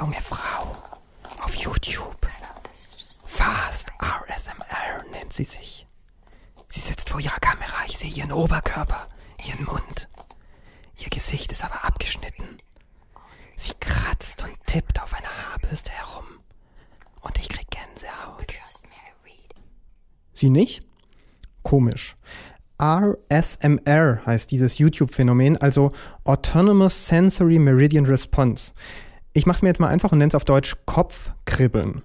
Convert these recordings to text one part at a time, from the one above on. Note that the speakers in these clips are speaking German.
junge Frau auf YouTube. Fast RSMR nennt sie sich. Sie sitzt vor ihrer Kamera, ich sehe ihren Oberkörper, ihren Mund. Ihr Gesicht ist aber abgeschnitten. Sie kratzt und tippt auf einer Haarbürste herum. Und ich krieg Gänsehaut. Sie nicht? Komisch. RSMR heißt dieses YouTube-Phänomen, also Autonomous Sensory Meridian Response. Ich mache es mir jetzt mal einfach und nenne es auf Deutsch Kopfkribbeln.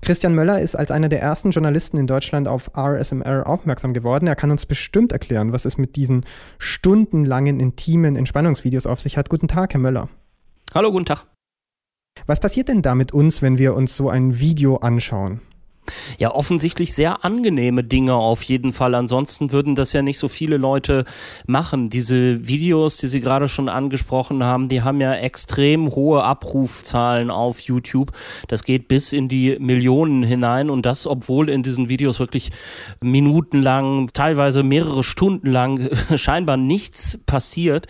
Christian Möller ist als einer der ersten Journalisten in Deutschland auf RSMR aufmerksam geworden. Er kann uns bestimmt erklären, was es mit diesen stundenlangen, intimen Entspannungsvideos auf sich hat. Guten Tag, Herr Möller. Hallo, guten Tag. Was passiert denn da mit uns, wenn wir uns so ein Video anschauen? Ja, offensichtlich sehr angenehme Dinge auf jeden Fall. Ansonsten würden das ja nicht so viele Leute machen. Diese Videos, die Sie gerade schon angesprochen haben, die haben ja extrem hohe Abrufzahlen auf YouTube. Das geht bis in die Millionen hinein und das, obwohl in diesen Videos wirklich minutenlang, teilweise mehrere Stunden lang scheinbar nichts passiert.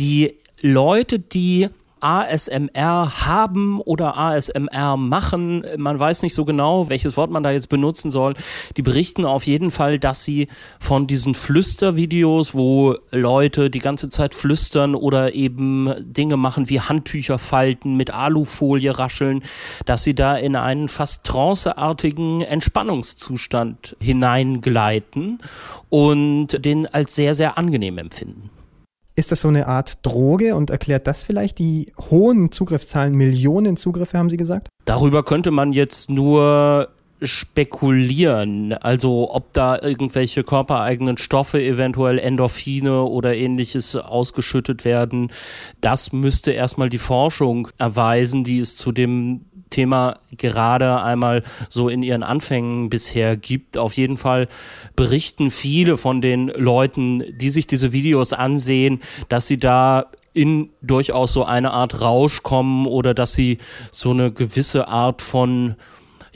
Die Leute, die ASMR haben oder ASMR machen. Man weiß nicht so genau, welches Wort man da jetzt benutzen soll. Die berichten auf jeden Fall, dass sie von diesen Flüstervideos, wo Leute die ganze Zeit flüstern oder eben Dinge machen wie Handtücher falten, mit Alufolie rascheln, dass sie da in einen fast tranceartigen Entspannungszustand hineingleiten und den als sehr, sehr angenehm empfinden. Ist das so eine Art Droge und erklärt das vielleicht die hohen Zugriffszahlen? Millionen Zugriffe, haben Sie gesagt? Darüber könnte man jetzt nur spekulieren, also ob da irgendwelche körpereigenen Stoffe, eventuell Endorphine oder ähnliches ausgeschüttet werden, das müsste erstmal die Forschung erweisen, die es zu dem Thema gerade einmal so in ihren Anfängen bisher gibt. Auf jeden Fall berichten viele von den Leuten, die sich diese Videos ansehen, dass sie da in durchaus so eine Art Rausch kommen oder dass sie so eine gewisse Art von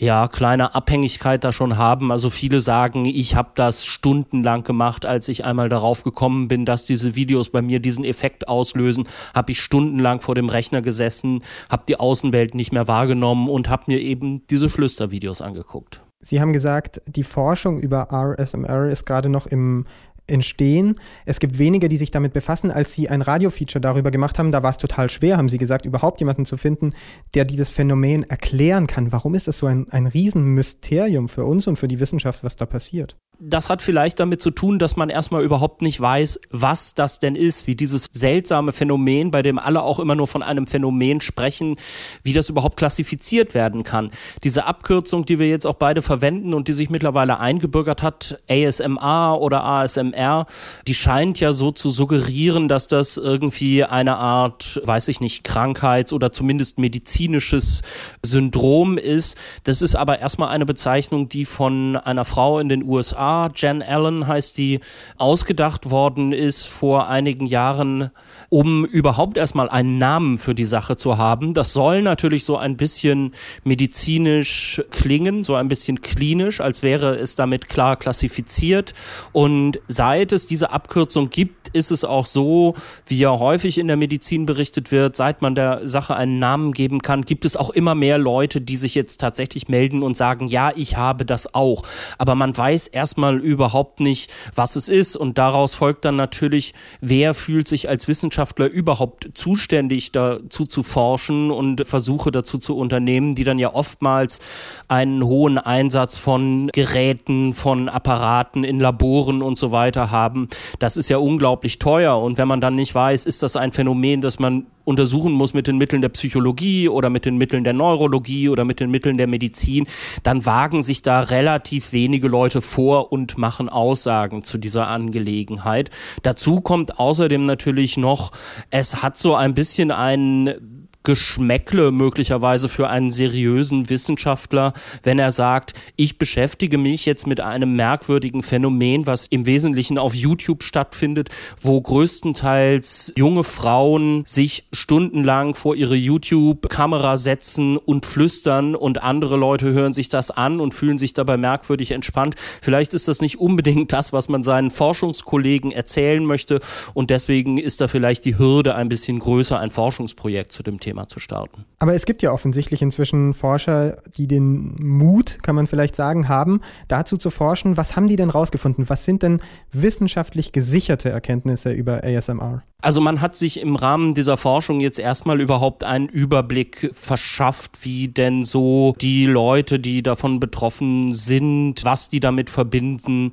ja, kleine Abhängigkeit da schon haben. Also viele sagen, ich habe das stundenlang gemacht, als ich einmal darauf gekommen bin, dass diese Videos bei mir diesen Effekt auslösen, habe ich stundenlang vor dem Rechner gesessen, habe die Außenwelt nicht mehr wahrgenommen und habe mir eben diese Flüstervideos angeguckt. Sie haben gesagt, die Forschung über RSMR ist gerade noch im entstehen. Es gibt weniger, die sich damit befassen, als sie ein Radiofeature darüber gemacht haben. Da war es total schwer, haben sie gesagt, überhaupt jemanden zu finden, der dieses Phänomen erklären kann. Warum ist das so ein, ein Riesenmysterium für uns und für die Wissenschaft, was da passiert? Das hat vielleicht damit zu tun, dass man erstmal überhaupt nicht weiß, was das denn ist, wie dieses seltsame Phänomen, bei dem alle auch immer nur von einem Phänomen sprechen, wie das überhaupt klassifiziert werden kann. Diese Abkürzung, die wir jetzt auch beide verwenden und die sich mittlerweile eingebürgert hat, ASMR oder ASMR, die scheint ja so zu suggerieren, dass das irgendwie eine Art, weiß ich nicht, Krankheits- oder zumindest medizinisches Syndrom ist. Das ist aber erstmal eine Bezeichnung, die von einer Frau in den USA Jen Allen heißt die, ausgedacht worden ist vor einigen Jahren, um überhaupt erstmal einen Namen für die Sache zu haben. Das soll natürlich so ein bisschen medizinisch klingen, so ein bisschen klinisch, als wäre es damit klar klassifiziert. Und seit es diese Abkürzung gibt, ist es auch so, wie ja häufig in der Medizin berichtet wird, seit man der Sache einen Namen geben kann, gibt es auch immer mehr Leute, die sich jetzt tatsächlich melden und sagen, ja, ich habe das auch. Aber man weiß erstmal überhaupt nicht, was es ist. Und daraus folgt dann natürlich, wer fühlt sich als Wissenschaftler überhaupt zuständig dazu zu forschen und Versuche dazu zu unternehmen, die dann ja oftmals einen hohen Einsatz von Geräten, von Apparaten in Laboren und so weiter haben. Das ist ja unglaublich teuer. Und wenn man dann nicht weiß, ist das ein Phänomen, das man untersuchen muss mit den Mitteln der Psychologie oder mit den Mitteln der Neurologie oder mit den Mitteln der Medizin, dann wagen sich da relativ wenige Leute vor und machen Aussagen zu dieser Angelegenheit. Dazu kommt außerdem natürlich noch, es hat so ein bisschen einen Geschmäckle möglicherweise für einen seriösen Wissenschaftler, wenn er sagt, ich beschäftige mich jetzt mit einem merkwürdigen Phänomen, was im Wesentlichen auf YouTube stattfindet, wo größtenteils junge Frauen sich stundenlang vor ihre YouTube-Kamera setzen und flüstern und andere Leute hören sich das an und fühlen sich dabei merkwürdig entspannt. Vielleicht ist das nicht unbedingt das, was man seinen Forschungskollegen erzählen möchte und deswegen ist da vielleicht die Hürde ein bisschen größer, ein Forschungsprojekt zu dem Thema Thema zu starten. Aber es gibt ja offensichtlich inzwischen Forscher, die den Mut, kann man vielleicht sagen, haben, dazu zu forschen. Was haben die denn rausgefunden? Was sind denn wissenschaftlich gesicherte Erkenntnisse über ASMR? Also man hat sich im Rahmen dieser Forschung jetzt erstmal überhaupt einen Überblick verschafft, wie denn so die Leute, die davon betroffen sind, was die damit verbinden.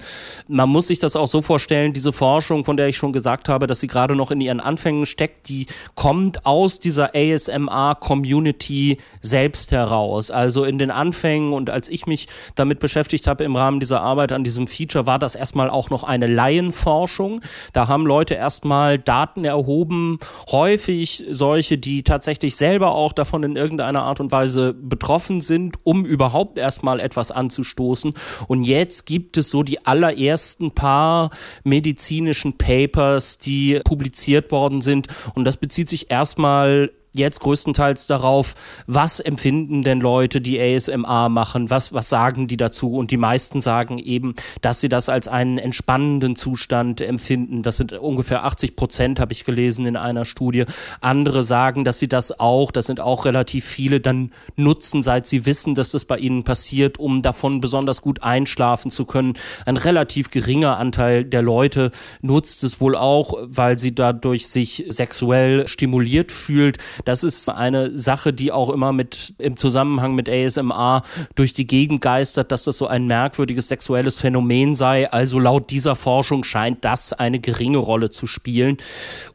Man muss sich das auch so vorstellen, diese Forschung, von der ich schon gesagt habe, dass sie gerade noch in ihren Anfängen steckt, die kommt aus dieser ASMR-Community selbst heraus. Also in den Anfängen und als ich mich damit beschäftigt habe im Rahmen dieser Arbeit an diesem Feature, war das erstmal auch noch eine Laienforschung. Da haben Leute erstmal Daten erhoben, häufig solche, die tatsächlich selber auch davon in irgendeiner Art und Weise betroffen sind, um überhaupt erstmal etwas anzustoßen. Und jetzt gibt es so die allerersten paar medizinischen Papers, die publiziert worden sind. Und das bezieht sich erstmal jetzt größtenteils darauf, was empfinden denn Leute, die ASMR machen, was, was sagen die dazu? Und die meisten sagen eben, dass sie das als einen entspannenden Zustand empfinden. Das sind ungefähr 80 Prozent, habe ich gelesen in einer Studie. Andere sagen, dass sie das auch, das sind auch relativ viele, dann nutzen, seit sie wissen, dass das bei ihnen passiert, um davon besonders gut einschlafen zu können. Ein relativ geringer Anteil der Leute nutzt es wohl auch, weil sie dadurch sich sexuell stimuliert fühlt. Das ist eine Sache, die auch immer mit im Zusammenhang mit ASMR durch die Gegend geistert, dass das so ein merkwürdiges sexuelles Phänomen sei. Also laut dieser Forschung scheint das eine geringe Rolle zu spielen.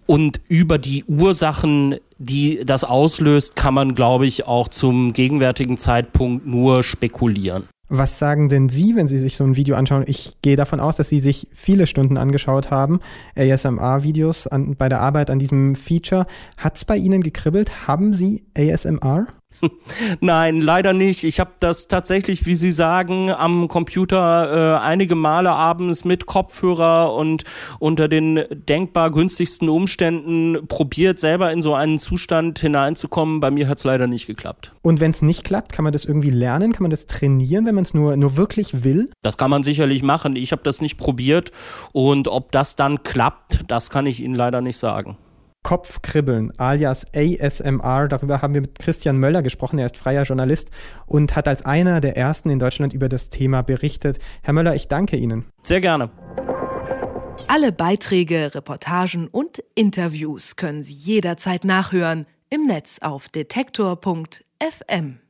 Und über die Ursachen, die das auslöst, kann man, glaube ich, auch zum gegenwärtigen Zeitpunkt nur spekulieren. Was sagen denn Sie, wenn Sie sich so ein Video anschauen? Ich gehe davon aus, dass Sie sich viele Stunden angeschaut haben, ASMR-Videos bei der Arbeit an diesem Feature. Hat es bei Ihnen gekribbelt? Haben Sie ASMR? Nein, leider nicht. Ich habe das tatsächlich, wie Sie sagen, am Computer äh, einige Male abends mit Kopfhörer und unter den denkbar günstigsten Umständen probiert, selber in so einen Zustand hineinzukommen. Bei mir hat es leider nicht geklappt. Und wenn es nicht klappt, kann man das irgendwie lernen? Kann man das trainieren, wenn man es nur, nur wirklich will? Das kann man sicherlich machen. Ich habe das nicht probiert und ob das dann klappt, das kann ich Ihnen leider nicht sagen. Kopfkribbeln alias ASMR. Darüber haben wir mit Christian Möller gesprochen. Er ist freier Journalist und hat als einer der ersten in Deutschland über das Thema berichtet. Herr Möller, ich danke Ihnen. Sehr gerne. Alle Beiträge, Reportagen und Interviews können Sie jederzeit nachhören im Netz auf detektor.fm.